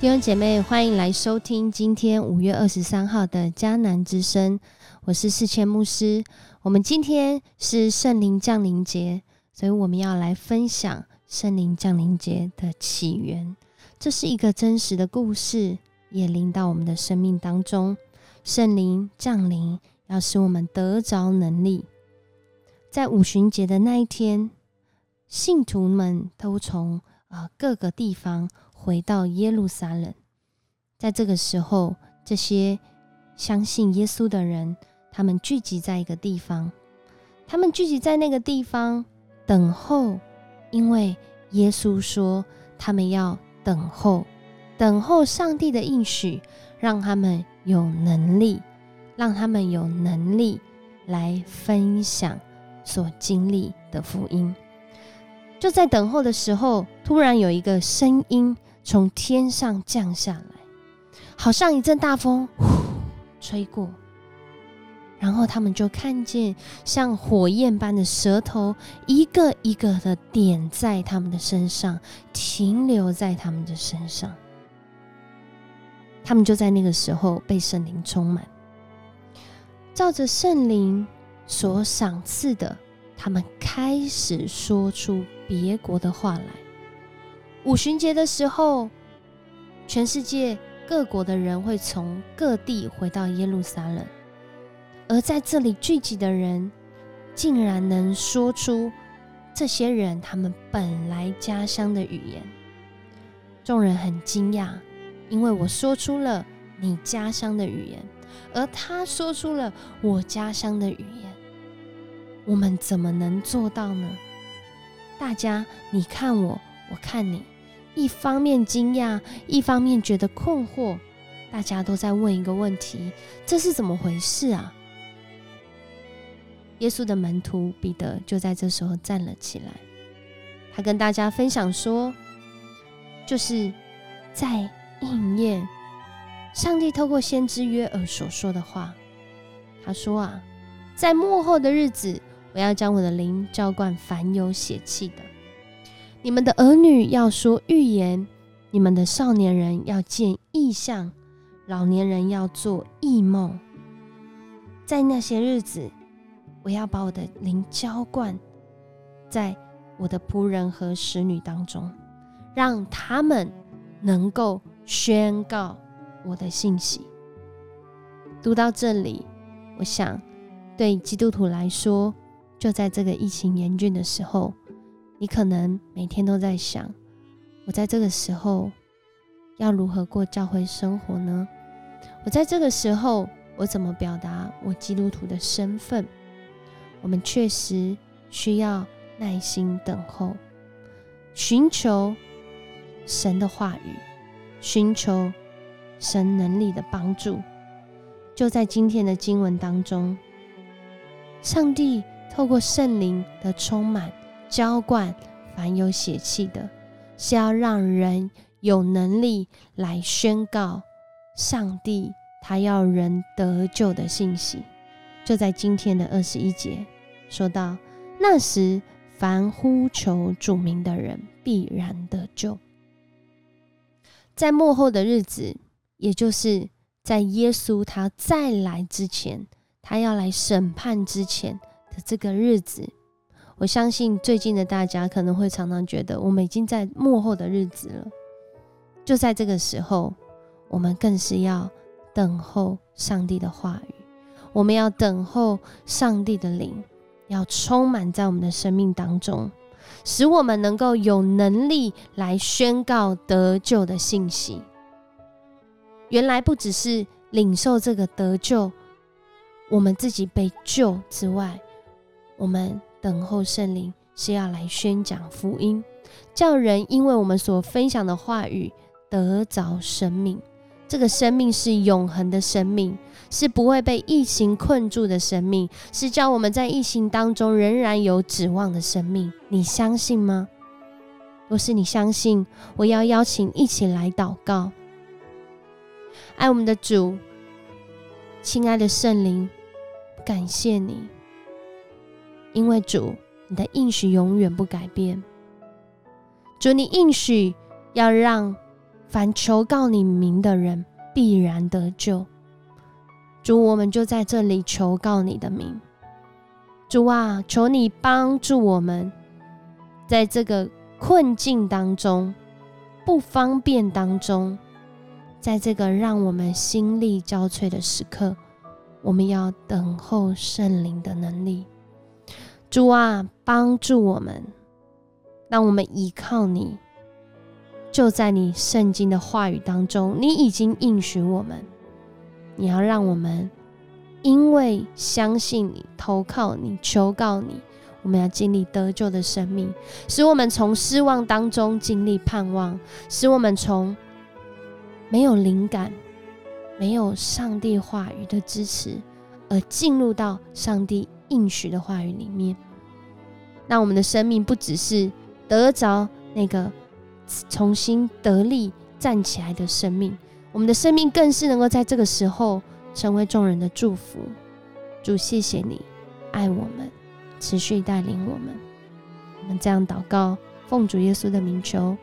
弟兄姐妹，欢迎来收听今天五月二十三号的迦南之声。我是四千牧师。我们今天是圣灵降临节，所以我们要来分享圣灵降临节的起源。这是一个真实的故事，也临到我们的生命当中。圣灵降临，要使我们得着能力。在五旬节的那一天，信徒们都从啊各个地方。回到耶路撒冷，在这个时候，这些相信耶稣的人，他们聚集在一个地方，他们聚集在那个地方等候，因为耶稣说他们要等候，等候上帝的应许，让他们有能力，让他们有能力来分享所经历的福音。就在等候的时候，突然有一个声音。从天上降下来，好像一阵大风吹过，然后他们就看见像火焰般的舌头，一个一个的点在他们的身上，停留在他们的身上。他们就在那个时候被圣灵充满，照着圣灵所赏赐的，他们开始说出别国的话来。五旬节的时候，全世界各国的人会从各地回到耶路撒冷，而在这里聚集的人，竟然能说出这些人他们本来家乡的语言。众人很惊讶，因为我说出了你家乡的语言，而他说出了我家乡的语言，我们怎么能做到呢？大家，你看我，我看你。一方面惊讶，一方面觉得困惑，大家都在问一个问题：这是怎么回事啊？耶稣的门徒彼得就在这时候站了起来，他跟大家分享说：“就是在应验上帝透过先知约珥所说的话。他说啊，在幕后的日子，我要将我的灵浇灌凡有血气的。”你们的儿女要说预言，你们的少年人要见异象，老年人要做异梦。在那些日子，我要把我的灵浇灌在我的仆人和使女当中，让他们能够宣告我的信息。读到这里，我想对基督徒来说，就在这个疫情严峻的时候。你可能每天都在想，我在这个时候要如何过教会生活呢？我在这个时候，我怎么表达我基督徒的身份？我们确实需要耐心等候，寻求神的话语，寻求神能力的帮助。就在今天的经文当中，上帝透过圣灵的充满。浇灌凡有血气的，是要让人有能力来宣告上帝他要人得救的信息。就在今天的二十一节说到，那时凡呼求主名的人必然得救。在末后的日子，也就是在耶稣他再来之前，他要来审判之前的这个日子。我相信最近的大家可能会常常觉得，我们已经在幕后的日子了。就在这个时候，我们更是要等候上帝的话语，我们要等候上帝的灵，要充满在我们的生命当中，使我们能够有能力来宣告得救的信息。原来不只是领受这个得救，我们自己被救之外，我们。等候圣灵是要来宣讲福音，叫人因为我们所分享的话语得着生命。这个生命是永恒的生命，是不会被疫情困住的生命，是叫我们在疫情当中仍然有指望的生命。你相信吗？若是你相信，我要邀请一起来祷告。爱我们的主，亲爱的圣灵，感谢你。因为主，你的应许永远不改变。主，你应许要让凡求告你名的人必然得救。主，我们就在这里求告你的名。主啊，求你帮助我们，在这个困境当中、不方便当中，在这个让我们心力交瘁的时刻，我们要等候圣灵的能力。主啊，帮助我们，让我们依靠你。就在你圣经的话语当中，你已经应许我们，你要让我们。因为相信你，投靠你，求告你，我们要经历得救的生命，使我们从失望当中经历盼望，使我们从没有灵感、没有上帝话语的支持，而进入到上帝应许的话语里面。那我们的生命不只是得着那个重新得力站起来的生命，我们的生命更是能够在这个时候。成为众人的祝福，主谢谢你爱我们，持续带领我们。我们这样祷告，奉主耶稣的名求，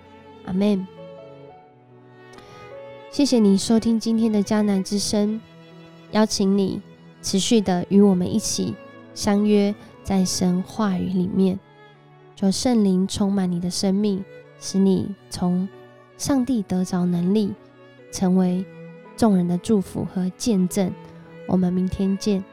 阿门。谢谢你收听今天的迦南之声，邀请你持续的与我们一起相约在神话语里面，求圣灵充满你的生命，使你从上帝得着能力，成为。众人的祝福和见证，我们明天见。